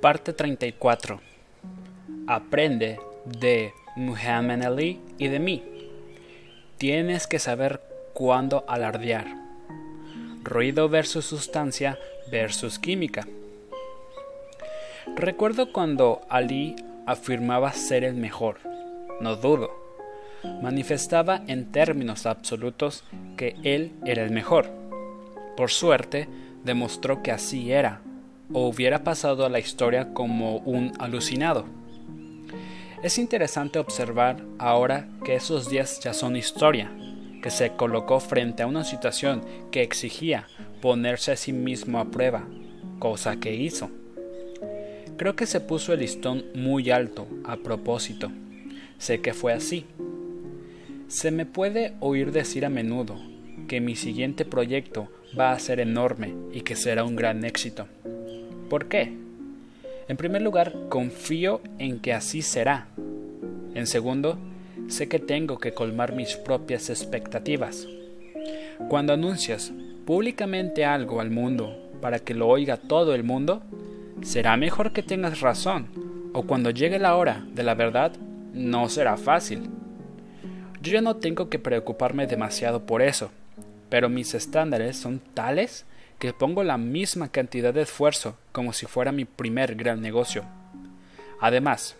Parte 34. Aprende de Muhammad Ali y de mí. Tienes que saber cuándo alardear. Ruido versus sustancia versus química. Recuerdo cuando Ali afirmaba ser el mejor. No dudo. Manifestaba en términos absolutos que él era el mejor. Por suerte, demostró que así era, o hubiera pasado a la historia como un alucinado. Es interesante observar ahora que esos días ya son historia, que se colocó frente a una situación que exigía ponerse a sí mismo a prueba, cosa que hizo. Creo que se puso el listón muy alto a propósito. Sé que fue así. Se me puede oír decir a menudo que mi siguiente proyecto va a ser enorme y que será un gran éxito. ¿Por qué? En primer lugar, confío en que así será. En segundo, sé que tengo que colmar mis propias expectativas. Cuando anuncias públicamente algo al mundo para que lo oiga todo el mundo, será mejor que tengas razón, o cuando llegue la hora de la verdad, no será fácil. Yo ya no tengo que preocuparme demasiado por eso, pero mis estándares son tales que pongo la misma cantidad de esfuerzo como si fuera mi primer gran negocio. Además,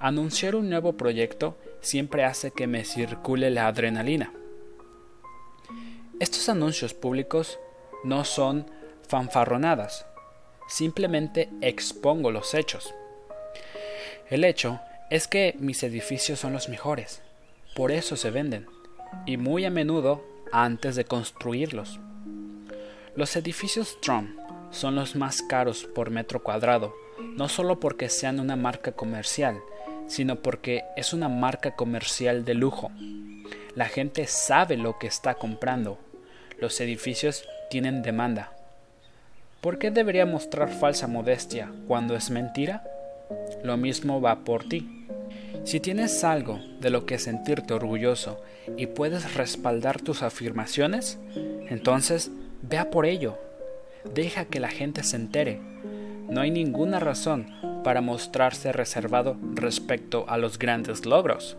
anunciar un nuevo proyecto siempre hace que me circule la adrenalina. Estos anuncios públicos no son fanfarronadas, simplemente expongo los hechos. El hecho es que mis edificios son los mejores, por eso se venden, y muy a menudo antes de construirlos. Los edificios Trump son los más caros por metro cuadrado, no solo porque sean una marca comercial, sino porque es una marca comercial de lujo. La gente sabe lo que está comprando. Los edificios tienen demanda. ¿Por qué debería mostrar falsa modestia cuando es mentira? Lo mismo va por ti. Si tienes algo de lo que sentirte orgulloso y puedes respaldar tus afirmaciones, entonces Vea por ello. Deja que la gente se entere. No hay ninguna razón para mostrarse reservado respecto a los grandes logros.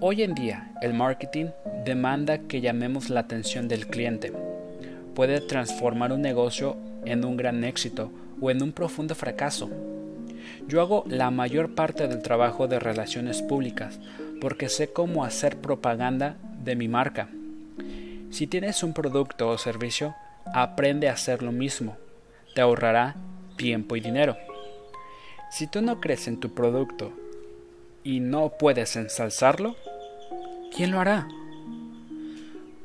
Hoy en día, el marketing demanda que llamemos la atención del cliente. Puede transformar un negocio en un gran éxito o en un profundo fracaso. Yo hago la mayor parte del trabajo de relaciones públicas porque sé cómo hacer propaganda de mi marca. Si tienes un producto o servicio, aprende a hacer lo mismo. Te ahorrará tiempo y dinero. Si tú no crees en tu producto y no puedes ensalzarlo, ¿quién lo hará?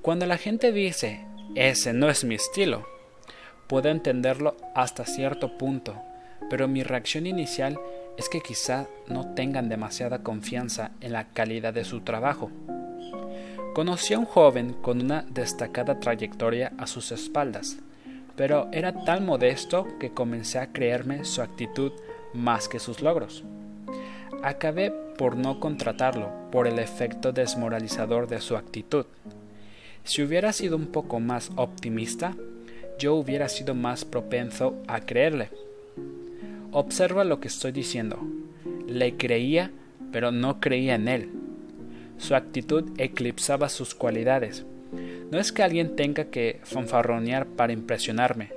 Cuando la gente dice, ese no es mi estilo, puedo entenderlo hasta cierto punto, pero mi reacción inicial es que quizá no tengan demasiada confianza en la calidad de su trabajo. Conocí a un joven con una destacada trayectoria a sus espaldas, pero era tan modesto que comencé a creerme su actitud más que sus logros. Acabé por no contratarlo por el efecto desmoralizador de su actitud. Si hubiera sido un poco más optimista, yo hubiera sido más propenso a creerle. Observa lo que estoy diciendo. Le creía, pero no creía en él. Su actitud eclipsaba sus cualidades. No es que alguien tenga que fanfarronear para impresionarme,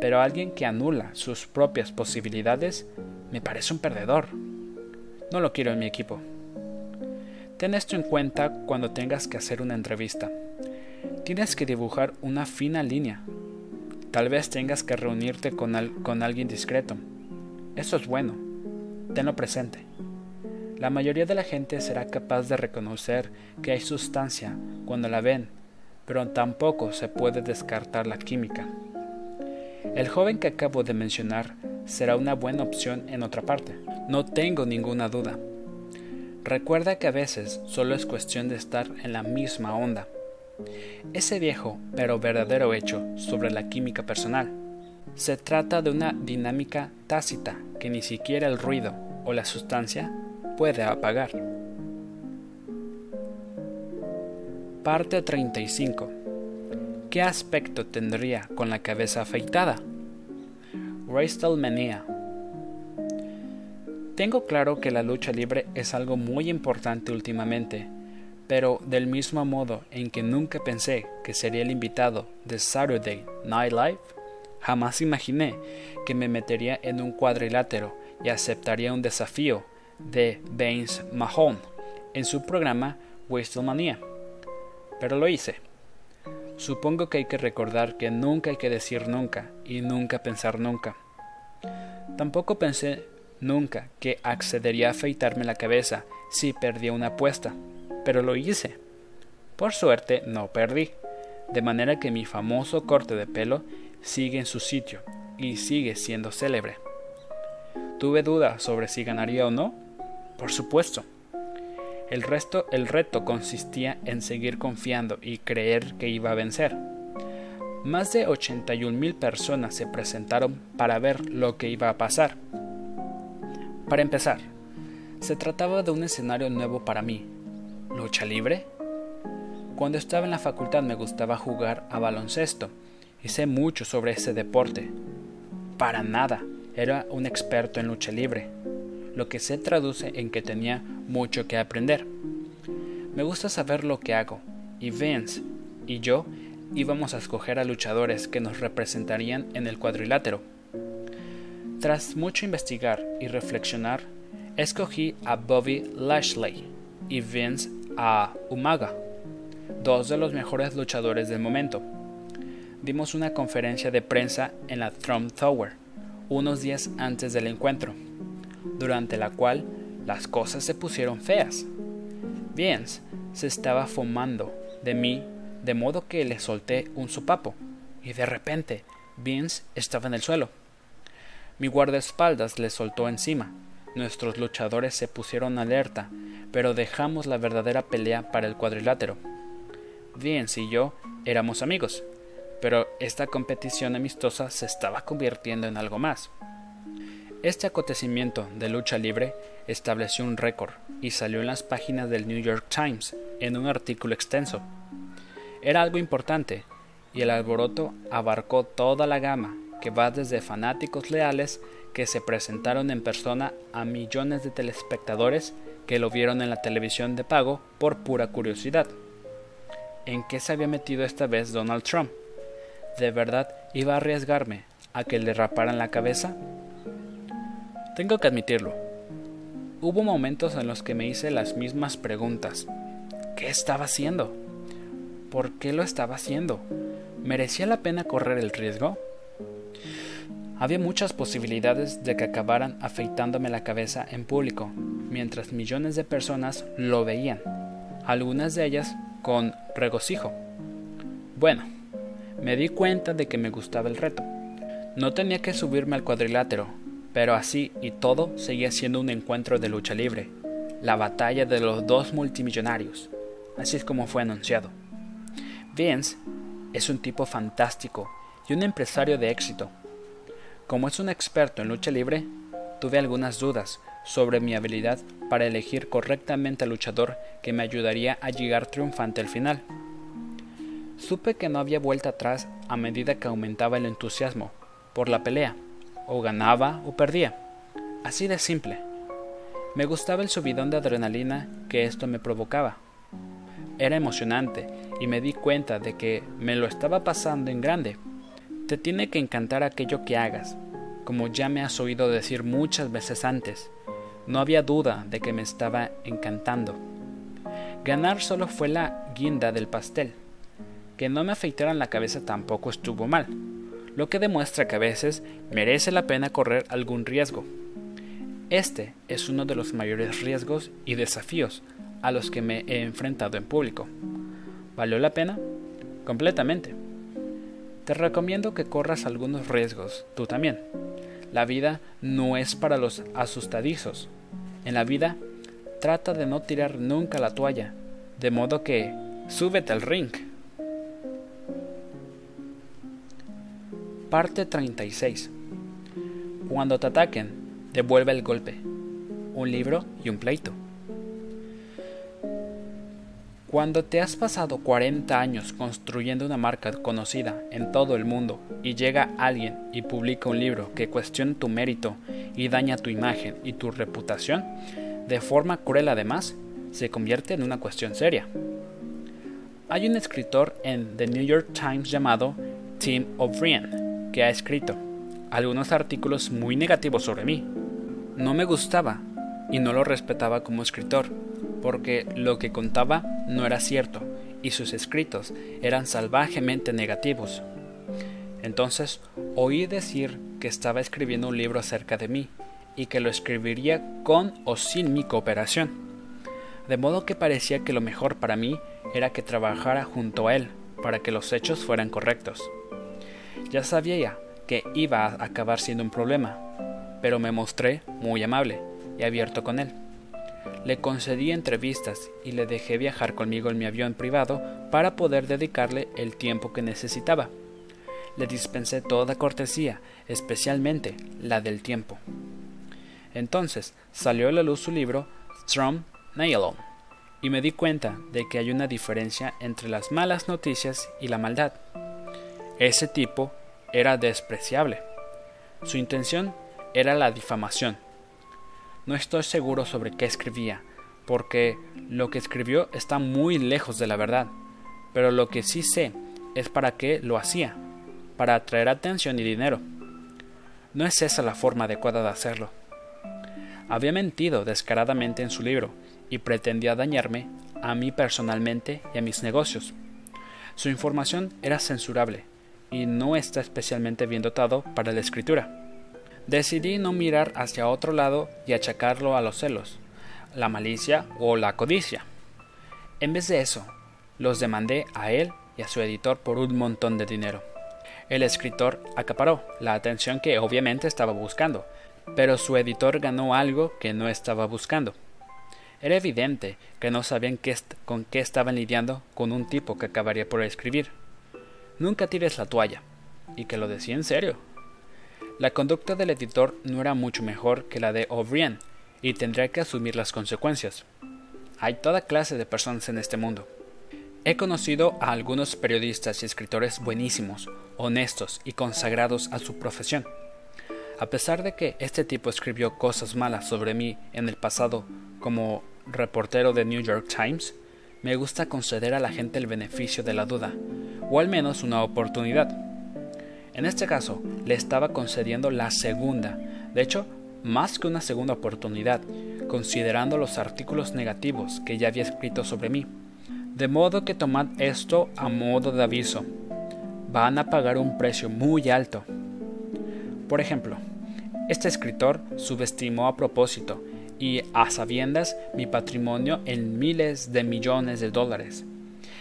pero alguien que anula sus propias posibilidades me parece un perdedor. No lo quiero en mi equipo. Ten esto en cuenta cuando tengas que hacer una entrevista. Tienes que dibujar una fina línea. Tal vez tengas que reunirte con, con alguien discreto. Eso es bueno. Tenlo presente. La mayoría de la gente será capaz de reconocer que hay sustancia cuando la ven, pero tampoco se puede descartar la química. El joven que acabo de mencionar será una buena opción en otra parte, no tengo ninguna duda. Recuerda que a veces solo es cuestión de estar en la misma onda. Ese viejo pero verdadero hecho sobre la química personal. Se trata de una dinámica tácita que ni siquiera el ruido o la sustancia puede apagar. Parte 35. ¿Qué aspecto tendría con la cabeza afeitada? WrestleMania. Tengo claro que la lucha libre es algo muy importante últimamente, pero del mismo modo en que nunca pensé que sería el invitado de Saturday Night Live, jamás imaginé que me metería en un cuadrilátero y aceptaría un desafío de Vince Mahone en su programa WrestleMania. Pero lo hice. Supongo que hay que recordar que nunca hay que decir nunca y nunca pensar nunca. Tampoco pensé nunca que accedería a afeitarme la cabeza si perdía una apuesta, pero lo hice. Por suerte no perdí, de manera que mi famoso corte de pelo sigue en su sitio y sigue siendo célebre. ¿Tuve duda sobre si ganaría o no? Por supuesto. El, resto, el reto consistía en seguir confiando y creer que iba a vencer. Más de 81 mil personas se presentaron para ver lo que iba a pasar. Para empezar, se trataba de un escenario nuevo para mí. ¿Lucha libre? Cuando estaba en la facultad me gustaba jugar a baloncesto y sé mucho sobre ese deporte. Para nada, era un experto en lucha libre lo que se traduce en que tenía mucho que aprender. Me gusta saber lo que hago, y Vince y yo íbamos a escoger a luchadores que nos representarían en el cuadrilátero. Tras mucho investigar y reflexionar, escogí a Bobby Lashley y Vince a Umaga, dos de los mejores luchadores del momento. Dimos una conferencia de prensa en la Trump Tower, unos días antes del encuentro durante la cual las cosas se pusieron feas. Vince se estaba fumando de mí de modo que le solté un sopapo y de repente Vince estaba en el suelo. Mi guardaespaldas le soltó encima. Nuestros luchadores se pusieron alerta, pero dejamos la verdadera pelea para el cuadrilátero. Vince y yo éramos amigos, pero esta competición amistosa se estaba convirtiendo en algo más. Este acontecimiento de lucha libre estableció un récord y salió en las páginas del New York Times en un artículo extenso. Era algo importante y el alboroto abarcó toda la gama que va desde fanáticos leales que se presentaron en persona a millones de telespectadores que lo vieron en la televisión de pago por pura curiosidad. ¿En qué se había metido esta vez Donald Trump? ¿De verdad iba a arriesgarme a que le raparan la cabeza? Tengo que admitirlo. Hubo momentos en los que me hice las mismas preguntas. ¿Qué estaba haciendo? ¿Por qué lo estaba haciendo? ¿Merecía la pena correr el riesgo? Había muchas posibilidades de que acabaran afeitándome la cabeza en público, mientras millones de personas lo veían, algunas de ellas con regocijo. Bueno, me di cuenta de que me gustaba el reto. No tenía que subirme al cuadrilátero, pero así y todo seguía siendo un encuentro de lucha libre, la batalla de los dos multimillonarios. Así es como fue anunciado. Vince es un tipo fantástico y un empresario de éxito. Como es un experto en lucha libre, tuve algunas dudas sobre mi habilidad para elegir correctamente al luchador que me ayudaría a llegar triunfante al final. Supe que no había vuelta atrás a medida que aumentaba el entusiasmo por la pelea o ganaba o perdía. Así de simple. Me gustaba el subidón de adrenalina que esto me provocaba. Era emocionante y me di cuenta de que me lo estaba pasando en grande. Te tiene que encantar aquello que hagas, como ya me has oído decir muchas veces antes. No había duda de que me estaba encantando. Ganar solo fue la guinda del pastel. Que no me afeitaran la cabeza tampoco estuvo mal lo que demuestra que a veces merece la pena correr algún riesgo. Este es uno de los mayores riesgos y desafíos a los que me he enfrentado en público. ¿Valió la pena? Completamente. Te recomiendo que corras algunos riesgos, tú también. La vida no es para los asustadizos. En la vida, trata de no tirar nunca la toalla, de modo que súbete al ring. Parte 36. Cuando te ataquen, devuelve el golpe. Un libro y un pleito. Cuando te has pasado 40 años construyendo una marca conocida en todo el mundo y llega alguien y publica un libro que cuestiona tu mérito y daña tu imagen y tu reputación, de forma cruel además, se convierte en una cuestión seria. Hay un escritor en The New York Times llamado Tim O'Brien que ha escrito algunos artículos muy negativos sobre mí. No me gustaba y no lo respetaba como escritor, porque lo que contaba no era cierto y sus escritos eran salvajemente negativos. Entonces oí decir que estaba escribiendo un libro acerca de mí y que lo escribiría con o sin mi cooperación. De modo que parecía que lo mejor para mí era que trabajara junto a él para que los hechos fueran correctos. Ya sabía que iba a acabar siendo un problema, pero me mostré muy amable y abierto con él. Le concedí entrevistas y le dejé viajar conmigo en mi avión privado para poder dedicarle el tiempo que necesitaba. Le dispensé toda cortesía, especialmente la del tiempo. Entonces salió a la luz su libro Strom Nailon y me di cuenta de que hay una diferencia entre las malas noticias y la maldad. Ese tipo era despreciable. Su intención era la difamación. No estoy seguro sobre qué escribía, porque lo que escribió está muy lejos de la verdad, pero lo que sí sé es para qué lo hacía, para atraer atención y dinero. No es esa la forma adecuada de hacerlo. Había mentido descaradamente en su libro y pretendía dañarme a mí personalmente y a mis negocios. Su información era censurable y no está especialmente bien dotado para la escritura. Decidí no mirar hacia otro lado y achacarlo a los celos, la malicia o la codicia. En vez de eso, los demandé a él y a su editor por un montón de dinero. El escritor acaparó la atención que obviamente estaba buscando, pero su editor ganó algo que no estaba buscando. Era evidente que no sabían con qué estaban lidiando con un tipo que acabaría por escribir. Nunca tires la toalla, y que lo decía en serio. La conducta del editor no era mucho mejor que la de O'Brien, y tendría que asumir las consecuencias. Hay toda clase de personas en este mundo. He conocido a algunos periodistas y escritores buenísimos, honestos y consagrados a su profesión. A pesar de que este tipo escribió cosas malas sobre mí en el pasado como reportero de New York Times, me gusta conceder a la gente el beneficio de la duda, o al menos una oportunidad. En este caso, le estaba concediendo la segunda, de hecho, más que una segunda oportunidad, considerando los artículos negativos que ya había escrito sobre mí. De modo que tomad esto a modo de aviso. Van a pagar un precio muy alto. Por ejemplo, este escritor subestimó a propósito y a sabiendas mi patrimonio en miles de millones de dólares.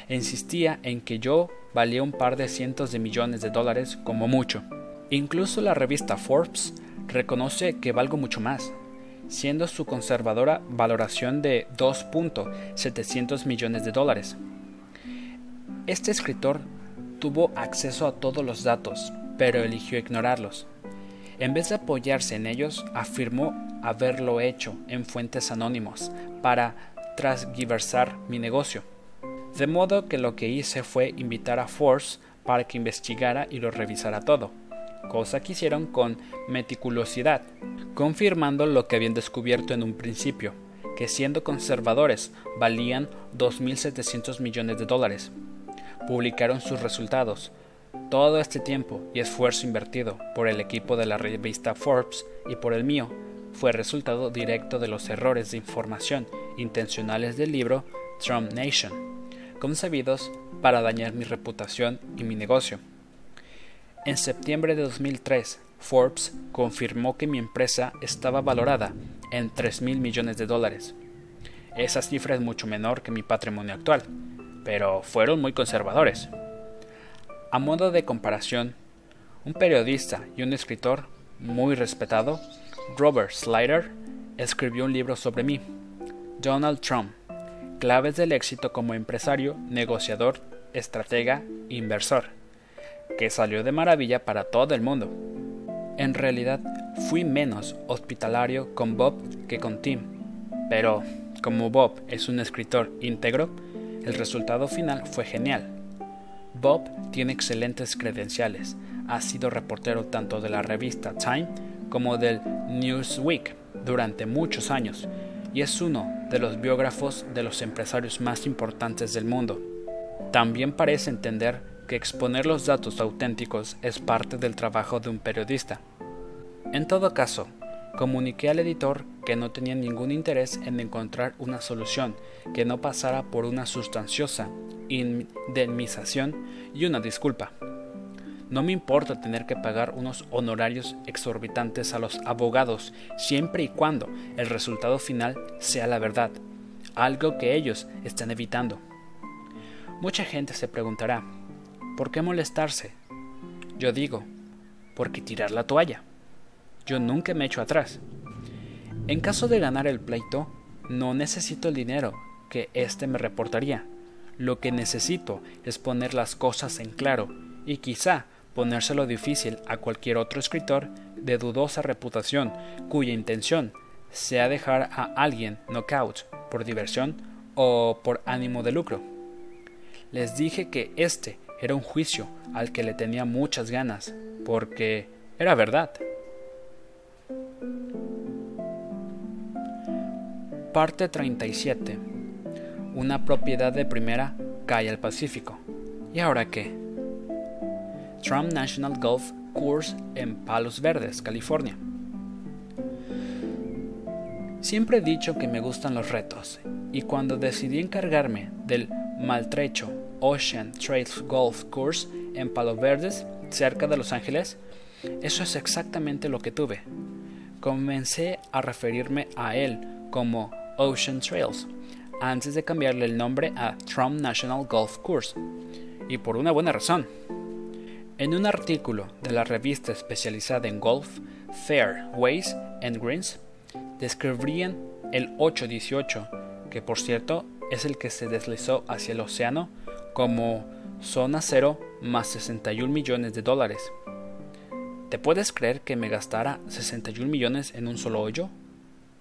Insistía en que yo valía un par de cientos de millones de dólares como mucho. Incluso la revista Forbes reconoce que valgo mucho más, siendo su conservadora valoración de 2.700 millones de dólares. Este escritor tuvo acceso a todos los datos, pero eligió ignorarlos. En vez de apoyarse en ellos, afirmó haberlo hecho en fuentes anónimos para transgiversar mi negocio. De modo que lo que hice fue invitar a Force para que investigara y lo revisara todo, cosa que hicieron con meticulosidad, confirmando lo que habían descubierto en un principio, que siendo conservadores valían 2.700 millones de dólares. Publicaron sus resultados, todo este tiempo y esfuerzo invertido por el equipo de la revista Forbes y por el mío fue resultado directo de los errores de información intencionales del libro Trump Nation, concebidos para dañar mi reputación y mi negocio. En septiembre de 2003, Forbes confirmó que mi empresa estaba valorada en 3 mil millones de dólares. Esa cifra es mucho menor que mi patrimonio actual, pero fueron muy conservadores. A modo de comparación, un periodista y un escritor muy respetado, Robert Slider, escribió un libro sobre mí, Donald Trump, claves del éxito como empresario, negociador, estratega, inversor, que salió de maravilla para todo el mundo. En realidad, fui menos hospitalario con Bob que con Tim, pero como Bob es un escritor íntegro, El resultado final fue genial. Bob tiene excelentes credenciales. Ha sido reportero tanto de la revista Time como del Newsweek durante muchos años y es uno de los biógrafos de los empresarios más importantes del mundo. También parece entender que exponer los datos auténticos es parte del trabajo de un periodista. En todo caso, comuniqué al editor que no tenía ningún interés en encontrar una solución que no pasara por una sustanciosa indemnización y una disculpa. No me importa tener que pagar unos honorarios exorbitantes a los abogados siempre y cuando el resultado final sea la verdad, algo que ellos están evitando. Mucha gente se preguntará, ¿por qué molestarse? Yo digo, ¿por qué tirar la toalla? Yo nunca me echo atrás. En caso de ganar el pleito, no necesito el dinero que éste me reportaría. Lo que necesito es poner las cosas en claro y quizá ponérselo difícil a cualquier otro escritor de dudosa reputación cuya intención sea dejar a alguien knockout por diversión o por ánimo de lucro. Les dije que este era un juicio al que le tenía muchas ganas, porque era verdad. Parte 37. Una propiedad de primera cae al Pacífico. ¿Y ahora qué? Trump National Golf Course en Palos Verdes, California. Siempre he dicho que me gustan los retos, y cuando decidí encargarme del maltrecho Ocean Trails Golf Course en Palos Verdes, cerca de Los Ángeles, eso es exactamente lo que tuve. Comencé a referirme a él como Ocean Trails, antes de cambiarle el nombre a Trump National Golf Course, y por una buena razón. En un artículo de la revista especializada en golf, Fairways and Greens, describían el 818, que por cierto es el que se deslizó hacia el océano, como zona cero más 61 millones de dólares. ¿Te puedes creer que me gastara 61 millones en un solo hoyo?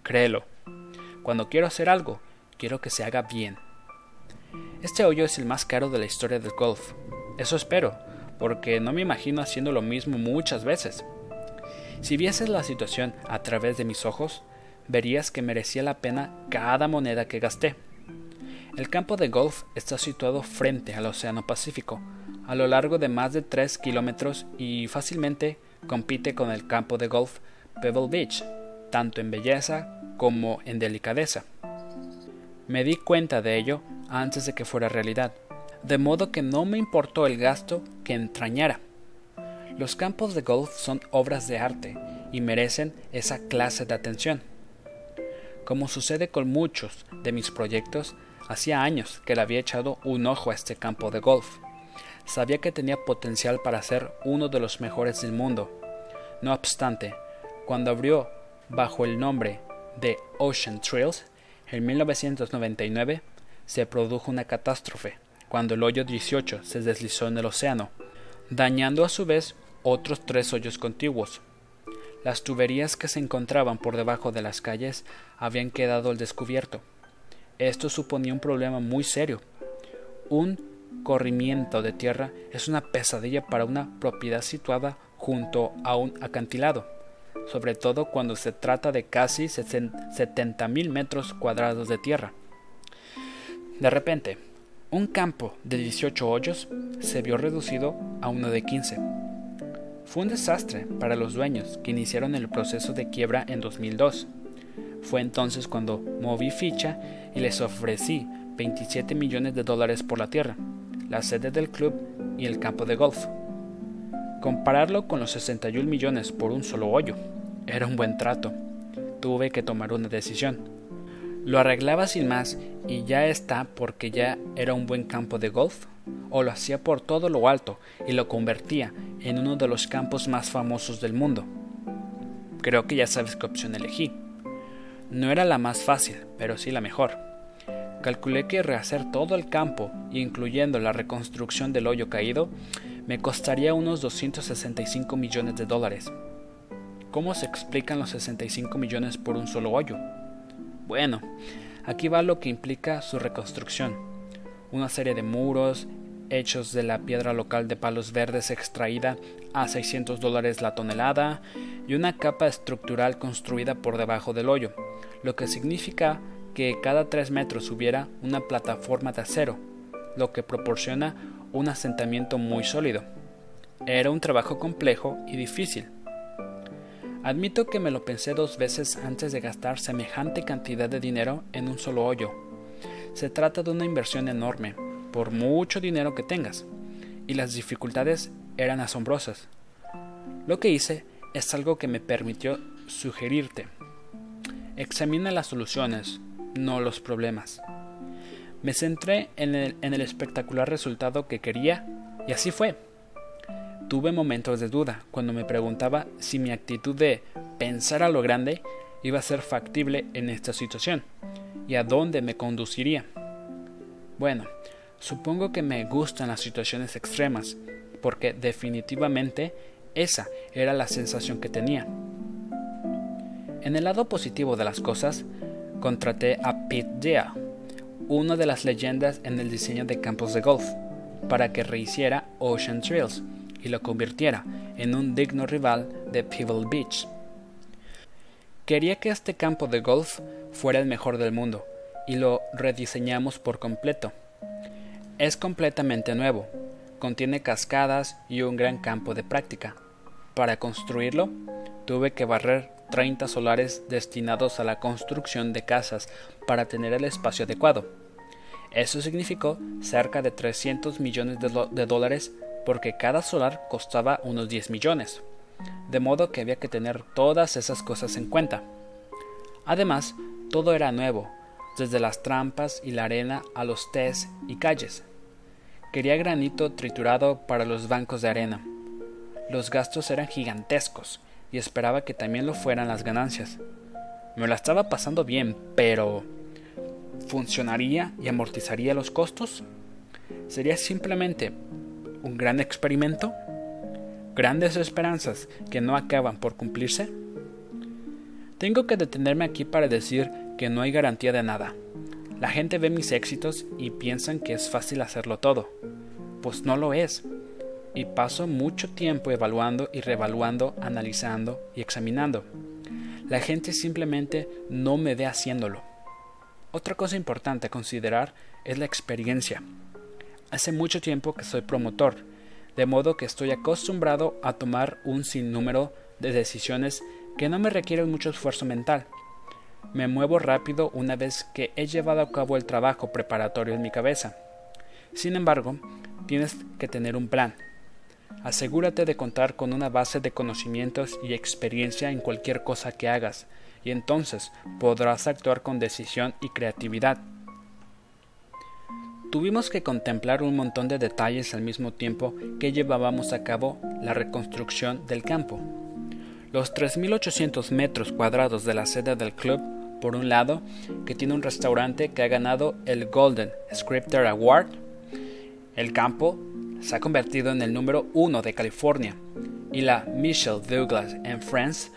Créelo. Cuando quiero hacer algo, quiero que se haga bien. Este hoyo es el más caro de la historia del golf. Eso espero, porque no me imagino haciendo lo mismo muchas veces. Si vieses la situación a través de mis ojos, verías que merecía la pena cada moneda que gasté. El campo de golf está situado frente al Océano Pacífico, a lo largo de más de 3 kilómetros y fácilmente compite con el campo de golf Pebble Beach, tanto en belleza como en delicadeza. Me di cuenta de ello antes de que fuera realidad de modo que no me importó el gasto que entrañara. Los campos de golf son obras de arte y merecen esa clase de atención. Como sucede con muchos de mis proyectos, hacía años que le había echado un ojo a este campo de golf. Sabía que tenía potencial para ser uno de los mejores del mundo. No obstante, cuando abrió bajo el nombre de Ocean Trails, en 1999 se produjo una catástrofe cuando el hoyo 18 se deslizó en el océano, dañando a su vez otros tres hoyos contiguos. Las tuberías que se encontraban por debajo de las calles habían quedado al descubierto. Esto suponía un problema muy serio. Un corrimiento de tierra es una pesadilla para una propiedad situada junto a un acantilado, sobre todo cuando se trata de casi mil metros cuadrados de tierra. De repente, un campo de 18 hoyos se vio reducido a uno de 15. Fue un desastre para los dueños que iniciaron el proceso de quiebra en 2002. Fue entonces cuando moví ficha y les ofrecí 27 millones de dólares por la tierra, la sede del club y el campo de golf. Compararlo con los 61 millones por un solo hoyo era un buen trato. Tuve que tomar una decisión ¿Lo arreglaba sin más y ya está porque ya era un buen campo de golf? ¿O lo hacía por todo lo alto y lo convertía en uno de los campos más famosos del mundo? Creo que ya sabes qué opción elegí. No era la más fácil, pero sí la mejor. Calculé que rehacer todo el campo, incluyendo la reconstrucción del hoyo caído, me costaría unos 265 millones de dólares. ¿Cómo se explican los 65 millones por un solo hoyo? Bueno, aquí va lo que implica su reconstrucción. una serie de muros hechos de la piedra local de palos verdes extraída a 600 dólares la tonelada y una capa estructural construida por debajo del hoyo, lo que significa que cada 3 metros hubiera una plataforma de acero, lo que proporciona un asentamiento muy sólido. Era un trabajo complejo y difícil. Admito que me lo pensé dos veces antes de gastar semejante cantidad de dinero en un solo hoyo. Se trata de una inversión enorme, por mucho dinero que tengas, y las dificultades eran asombrosas. Lo que hice es algo que me permitió sugerirte. Examina las soluciones, no los problemas. Me centré en el, espectacular resultado que quería y así fue. Tuve momentos de duda cuando me preguntaba si mi actitud de pensar a lo grande iba a ser factible en esta situación y a dónde me conduciría. Bueno, supongo que me gustan las situaciones extremas, porque definitivamente esa era la sensación que tenía. En el lado positivo de las cosas, contraté a Pete Dea, una de las leyendas en el diseño de campos de golf, para que rehiciera Ocean Trails y lo convirtiera en un digno rival de Pebble Beach. Quería que este campo de golf fuera el mejor del mundo y lo rediseñamos por completo. Es completamente nuevo, contiene cascadas y un gran campo de práctica. Para construirlo, tuve que barrer 30 solares destinados a la construcción de casas para tener el espacio adecuado. Eso significó cerca de 300 millones de, dólares porque cada solar costaba unos 10 millones, de modo que había que tener todas esas cosas en cuenta. Además, todo era nuevo, desde las trampas y la arena a los tés y calles. Quería granito triturado para los bancos de arena. Los gastos eran gigantescos y esperaba que también lo fueran las ganancias. Me la estaba pasando bien, pero ¿funcionaría y amortizaría los costos? ¿Sería simplemente un gran experimento? ¿Grandes esperanzas que no acaban por cumplirse? Tengo que detenerme aquí para decir que no hay garantía de nada. La gente ve mis éxitos y piensan que es fácil hacerlo todo. Pues no lo es. Y paso mucho tiempo evaluando y revaluando, analizando y examinando. La gente simplemente no me ve haciéndolo. Otra cosa importante a considerar es la experiencia. Hace mucho tiempo que soy promotor, de modo que estoy acostumbrado a tomar un sinnúmero de decisiones que no me requieren mucho esfuerzo mental me muevo rápido una vez que he llevado a cabo el trabajo preparatorio en mi cabeza. Sin embargo, tienes que tener un plan. Asegúrate de contar con una base de conocimientos y experiencia en cualquier cosa que hagas, y entonces podrás actuar con decisión y creatividad. Tuvimos que contemplar un montón de detalles al mismo tiempo que llevábamos a cabo la reconstrucción del campo. Los 3.800 metros cuadrados de la sede del club por un lado, que tiene un restaurante que ha ganado el Golden Scripter Award. El campo se ha convertido en el número uno de California y la Michelle Douglas and Friends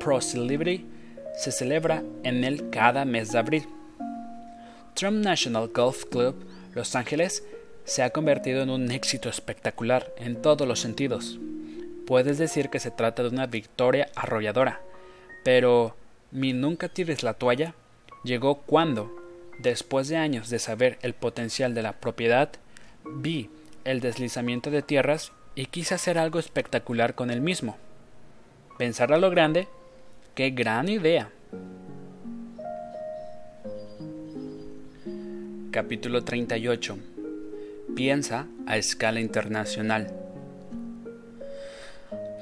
Pro Celebrity se celebra en él cada mes de abril. Trump National Golf Club Los Ángeles se ha convertido en un éxito espectacular en todos los sentidos. Puedes decir que se trata de una victoria arrolladora, pero mi nunca tires la toalla llegó cuando, después de años de saber el potencial de la propiedad, vi el deslizamiento de tierras y quise hacer algo espectacular con el mismo. Pensar a lo grande, qué gran idea. Capítulo 38. Piensa a escala internacional.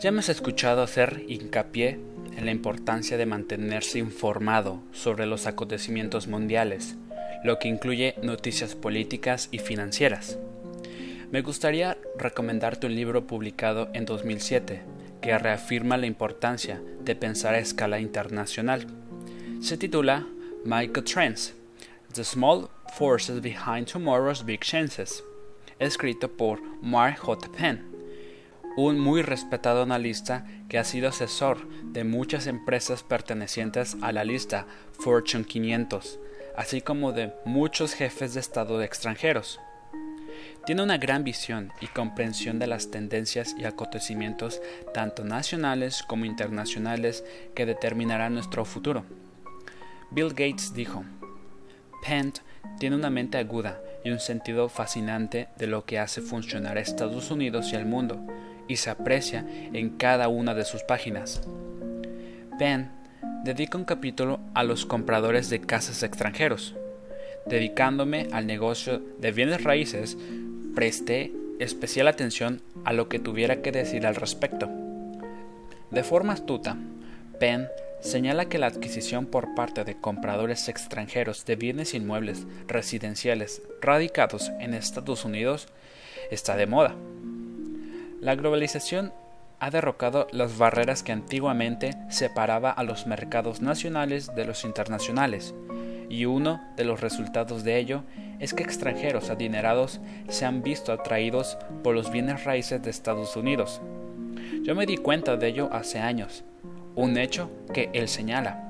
Ya me has escuchado hacer hincapié en la importancia de mantenerse informado sobre los acontecimientos mundiales, lo que incluye noticias políticas y financieras. Me gustaría recomendarte un libro publicado en 2007 que reafirma la importancia de pensar a escala internacional. Se titula Micro Trends: The Small Forces Behind Tomorrow's Big Chances, escrito por Mark J. Penn un muy respetado analista que ha sido asesor de muchas empresas pertenecientes a la lista Fortune 500, así como de muchos jefes de Estado extranjeros. Tiene una gran visión y comprensión de las tendencias y acontecimientos tanto nacionales como internacionales que determinarán nuestro futuro. Bill Gates dijo, Penn tiene una mente aguda y un sentido fascinante de lo que hace funcionar a Estados Unidos y al mundo, y se aprecia en cada una de sus páginas. Penn dedica un capítulo a los compradores de casas extranjeros. Dedicándome al negocio de bienes raíces, presté especial atención a lo que tuviera que decir al respecto. De forma astuta, Penn señala que la adquisición por parte de compradores extranjeros de bienes inmuebles residenciales radicados en Estados Unidos está de moda. La globalización ha derrocado las barreras que antiguamente separaba a los mercados nacionales de los internacionales, y uno de los resultados de ello es que extranjeros adinerados se han visto atraídos por los bienes raíces de Estados Unidos. Yo me di cuenta de ello hace años, un hecho que él señala.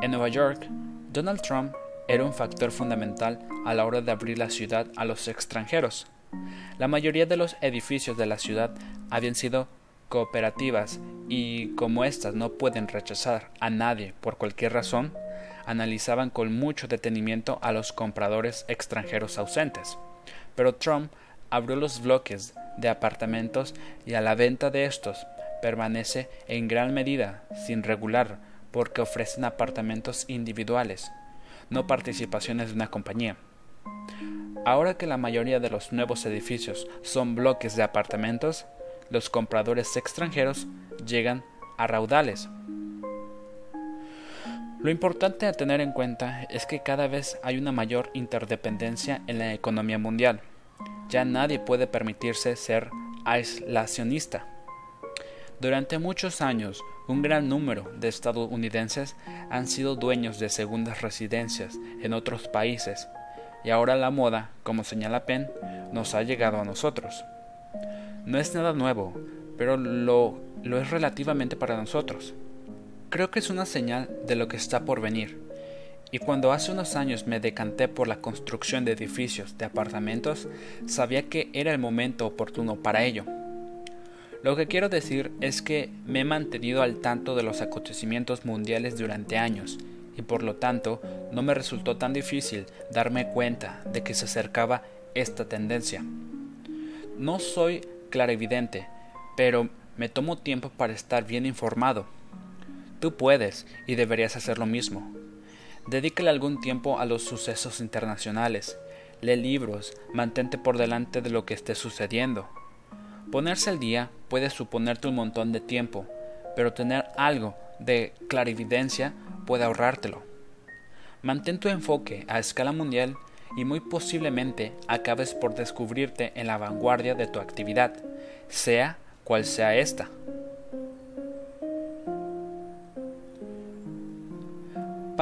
En Nueva York, Donald Trump era un factor fundamental a la hora de abrir la ciudad a los extranjeros. La mayoría de los edificios de la ciudad habían sido cooperativas y como éstas no pueden rechazar a nadie por cualquier razón, analizaban con mucho detenimiento a los compradores extranjeros ausentes. Pero Trump abrió los bloques de apartamentos y a la venta de estos permanece en gran medida sin regular porque ofrecen apartamentos individuales, no participaciones de una compañía. Ahora que la mayoría de los nuevos edificios son bloques de apartamentos, los compradores extranjeros llegan a raudales lo importante a tener en cuenta es que cada vez hay una mayor interdependencia en la economía mundial. Ya nadie puede permitirse ser aislacionista. Durante muchos años, un gran número de estadounidenses han sido dueños de segundas residencias en otros países, y ahora la moda, como señala Penn, nos ha llegado a nosotros. No es nada nuevo, pero lo, lo es relativamente para nosotros. Creo que es una señal de lo que está por venir. Y cuando hace unos años me decanté por la construcción de edificios de apartamentos, sabía que era el momento oportuno para ello. Lo que quiero decir es que me he mantenido al tanto de los acontecimientos mundiales durante años, y por lo tanto no me resultó tan difícil darme cuenta de que se acercaba esta tendencia. No soy clarividente, pero me tomo tiempo para estar bien informado Tú puedes y deberías hacer lo mismo. Dedícale algún tiempo a los sucesos internacionales. Lee libros, mantente por delante de lo que esté sucediendo. Ponerse al día puede suponerte un montón de tiempo, pero tener algo de clarividencia puede ahorrártelo. Mantén tu enfoque a escala mundial y muy posiblemente acabes por descubrirte en la vanguardia de tu actividad, sea cual sea esta.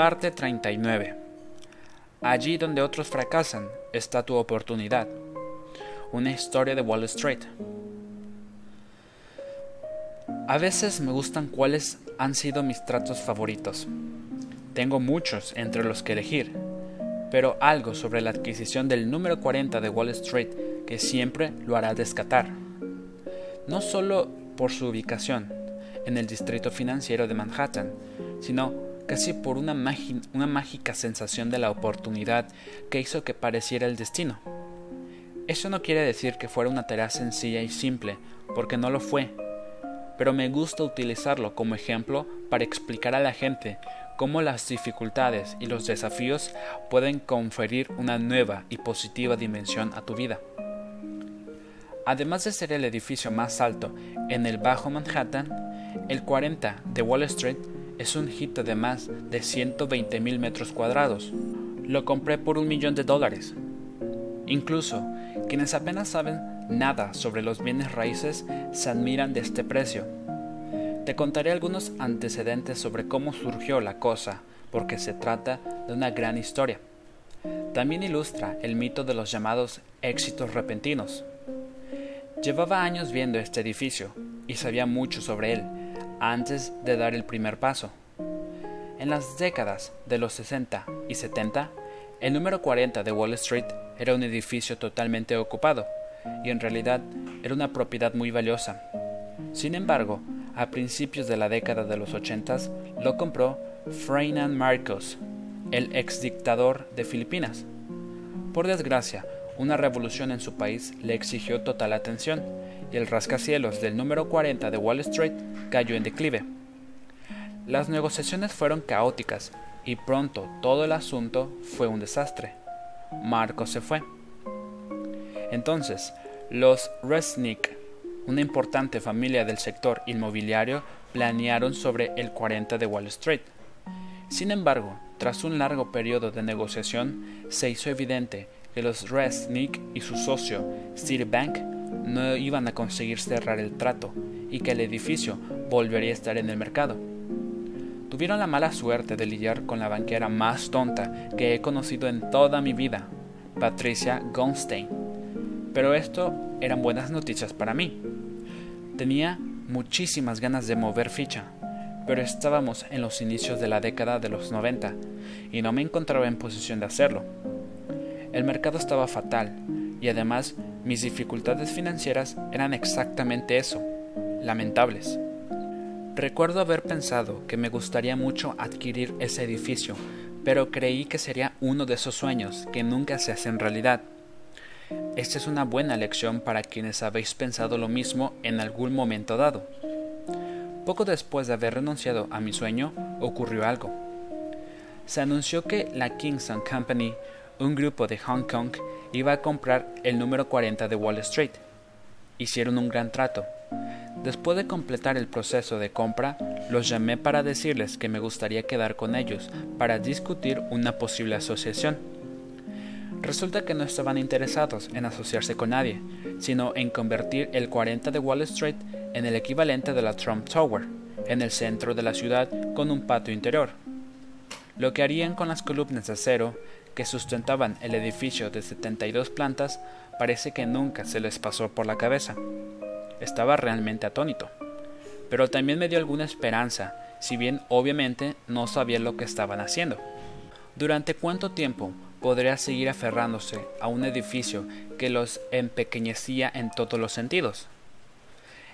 Parte 39. Allí donde otros fracasan está tu oportunidad. Una historia de Wall Street. A veces me gustan cuáles han sido mis tratos favoritos. Tengo muchos entre los que elegir, pero algo sobre la adquisición del número 40 de Wall Street que siempre lo hará descatar. No solo por su ubicación en el distrito financiero de Manhattan, sino casi por una, mágica sensación de la oportunidad que hizo que pareciera el destino. Eso no quiere decir que fuera una tarea sencilla y simple, porque no lo fue, pero me gusta utilizarlo como ejemplo para explicar a la gente cómo las dificultades y los desafíos pueden conferir una nueva y positiva dimensión a tu vida. Además de ser el edificio más alto en el Bajo Manhattan, el 40 de Wall Street es un hit de más de 120 mil metros cuadrados. Lo compré por un millón de dólares. Incluso quienes apenas saben nada sobre los bienes raíces se admiran de este precio. Te contaré algunos antecedentes sobre cómo surgió la cosa, porque se trata de una gran historia. También ilustra el mito de los llamados éxitos repentinos. Llevaba años viendo este edificio y sabía mucho sobre él, antes de dar el primer paso. En las décadas de los 60 y 70, el número 40 de Wall Street era un edificio totalmente ocupado, y en realidad era una propiedad muy valiosa. Sin embargo, a principios de la década de los ochentas lo compró Ferdinand Marcos, el ex dictador de Filipinas. Por desgracia, una revolución en su país le exigió total atención y el rascacielos del número 40 de Wall Street cayó en declive. Las negociaciones fueron caóticas y pronto todo el asunto fue un desastre. Marcos se fue. Entonces, los Resnick, una importante familia del sector inmobiliario, planearon sobre el 40 de Wall Street. Sin embargo, tras un largo periodo de negociación, se hizo evidente que los Resnick y su socio Citibank no iban a conseguir cerrar el trato y que el edificio volvería a estar en el mercado. Tuvieron la mala suerte de lidiar con la banquera más tonta que he conocido en toda mi vida, Patricia Gonstein pero esto eran buenas noticias para mí. Tenía muchísimas ganas de mover ficha, pero estábamos en los inicios de la década de los 90 y no me encontraba en posición de hacerlo. El mercado estaba fatal y además mis dificultades financieras eran exactamente eso, lamentables. Recuerdo haber pensado que me gustaría mucho adquirir ese edificio, pero creí que sería uno de esos sueños que nunca se hacen realidad. Esta es una buena lección para quienes habéis pensado lo mismo en algún momento dado. Poco después de haber renunciado a mi sueño, ocurrió algo. Se anunció que la Kingston Company, un grupo de Hong Kong, iba a comprar el número 40 de Wall Street. Hicieron un gran trato. Después de completar el proceso de compra, los llamé para decirles que me gustaría quedar con ellos para discutir una posible asociación. Resulta que no estaban interesados en asociarse con nadie, sino en convertir el 40 de Wall Street en el equivalente de la Trump Tower, en el centro de la ciudad con un patio interior. Lo que harían con las columnas de acero que sustentaban el edificio de 72 plantas parece que nunca se les pasó por la cabeza. Estaba realmente atónito. Pero también me dio alguna esperanza, si bien obviamente no sabía lo que estaban haciendo. ¿Durante cuánto tiempo podría seguir aferrándose a un edificio que los empequeñecía en todos los sentidos.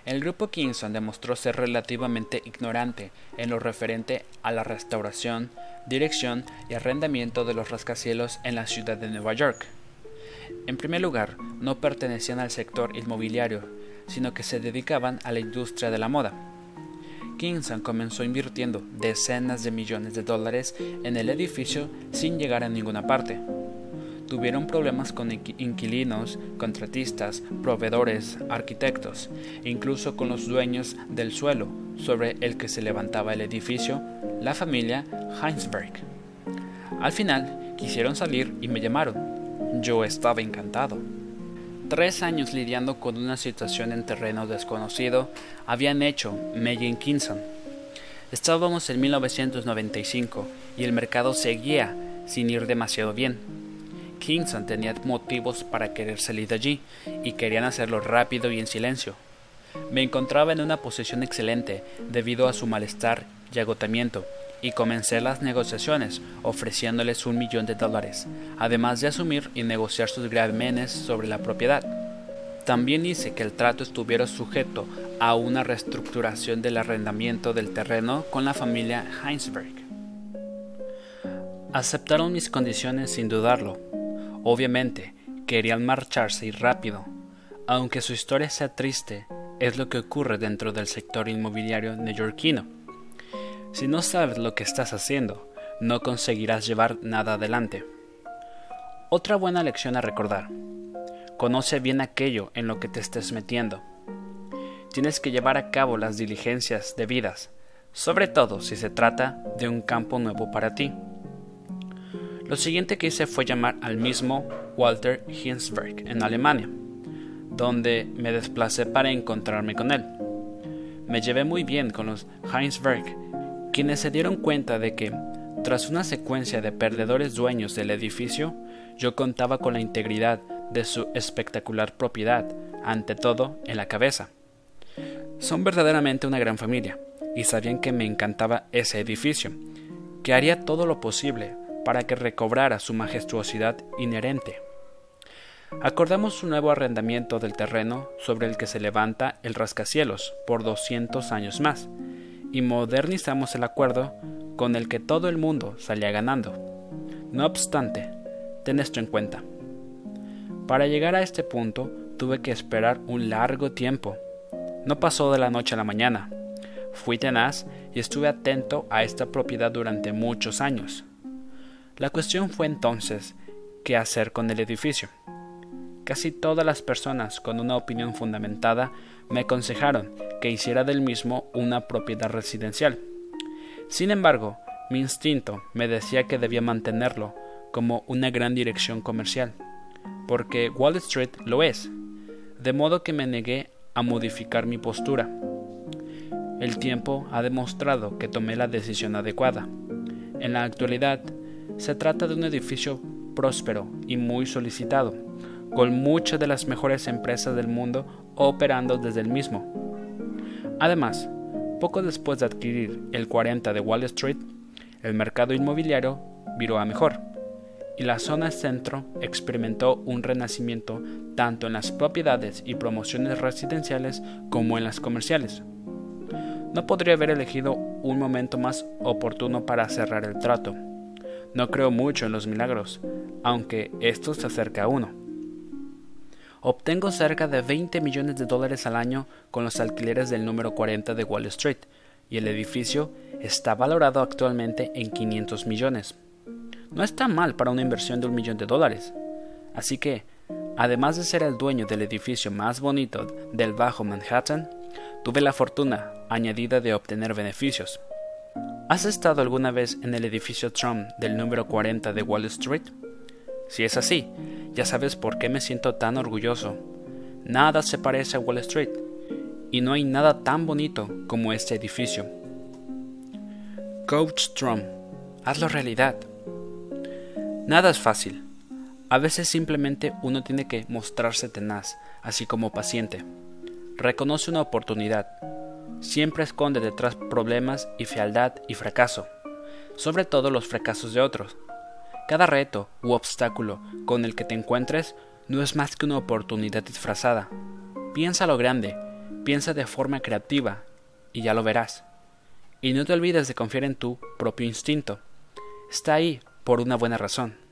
El grupo Kingston demostró ser relativamente ignorante en lo referente a la restauración, dirección y arrendamiento de los rascacielos en la ciudad de Nueva York. En primer lugar, no pertenecían al sector inmobiliario, sino que se dedicaban a la industria de la moda. Kingston comenzó invirtiendo decenas de millones de dólares en el edificio sin llegar a ninguna parte. Tuvieron problemas con inquilinos, contratistas, proveedores, arquitectos, incluso con los dueños del suelo sobre el que se levantaba el edificio, la familia Heinsberg. Al final, quisieron salir y me llamaron. Yo estaba encantado. Tres años lidiando con una situación en terreno desconocido habían hecho Megan Kinson. Estábamos en 1995 y el mercado seguía sin ir demasiado bien. Kingston tenía motivos para querer salir de allí y querían hacerlo rápido y en silencio. Me encontraba en una posición excelente debido a su malestar y agotamiento y comencé las negociaciones ofreciéndoles un millón de dólares, además de asumir y negociar sus gravemenes sobre la propiedad. También hice que el trato estuviera sujeto a una reestructuración del arrendamiento del terreno con la familia Heinsberg. Aceptaron mis condiciones sin dudarlo. Obviamente, querían marcharse y rápido. Aunque su historia sea triste, es lo que ocurre dentro del sector inmobiliario neoyorquino si no sabes lo que estás haciendo, no conseguirás llevar nada adelante. Otra buena lección a recordar. Conoce bien aquello en lo que te estés metiendo. Tienes que llevar a cabo las diligencias debidas, sobre todo si se trata de un campo nuevo para ti. Lo siguiente que hice fue llamar al mismo Walter Hinsberg en Alemania, donde me desplacé para encontrarme con él. Me llevé muy bien con los Hinsberg quienes se dieron cuenta de que, tras una secuencia de perdedores dueños del edificio, yo contaba con la integridad de su espectacular propiedad, ante todo en la cabeza. Son verdaderamente una gran familia, y sabían que me encantaba ese edificio, que haría todo lo posible para que recobrara su majestuosidad inherente. Acordamos un nuevo arrendamiento del terreno sobre el que se levanta el rascacielos por 200 años más, y modernizamos el acuerdo con el que todo el mundo salía ganando. No obstante, ten esto en cuenta. Para llegar a este punto tuve que esperar un largo tiempo. No pasó de la noche a la mañana. Fui tenaz y estuve atento a esta propiedad durante muchos años. La cuestión fue entonces qué hacer con el edificio. Casi todas las personas con una opinión fundamentada me aconsejaron que hiciera del mismo una propiedad residencial. Sin embargo, mi instinto me decía que debía mantenerlo como una gran dirección comercial, porque Wall Street lo es, de modo que me negué a modificar mi postura. El tiempo ha demostrado que tomé la decisión adecuada. En la actualidad, se trata de un edificio próspero y muy solicitado, con muchas de las mejores empresas del mundo operando desde el mismo. Además, poco después de adquirir el 40 de Wall Street, el mercado inmobiliario viró a mejor, y la zona centro experimentó un renacimiento tanto en las propiedades y promociones residenciales como en las comerciales. No podría haber elegido un momento más oportuno para cerrar el trato. No creo mucho en los milagros, aunque esto se acerca a uno. Obtengo cerca de 20 millones de dólares al año con los alquileres del número 40 de Wall Street, y el edificio está valorado actualmente en 500 millones. No está mal para una inversión de un millón de dólares. Así que, además de ser el dueño del edificio más bonito del Bajo Manhattan, tuve la fortuna añadida de obtener beneficios. ¿Has estado alguna vez en el edificio Trump del número 40 de Wall Street? Si es así, ya sabes por qué me siento tan orgulloso. Nada se parece a Wall Street, y no hay nada tan bonito como este edificio. Coach Trump, hazlo realidad. Nada es fácil. A veces simplemente uno tiene que mostrarse tenaz, así como paciente. Reconoce una oportunidad. Siempre esconde detrás problemas y fealdad y fracaso, sobre todo los fracasos de otros. Cada reto u obstáculo con el que te encuentres no es más que una oportunidad disfrazada. Piensa lo grande, piensa de forma creativa y ya lo verás. Y no te olvides de confiar en tu propio instinto. Está ahí por una buena razón.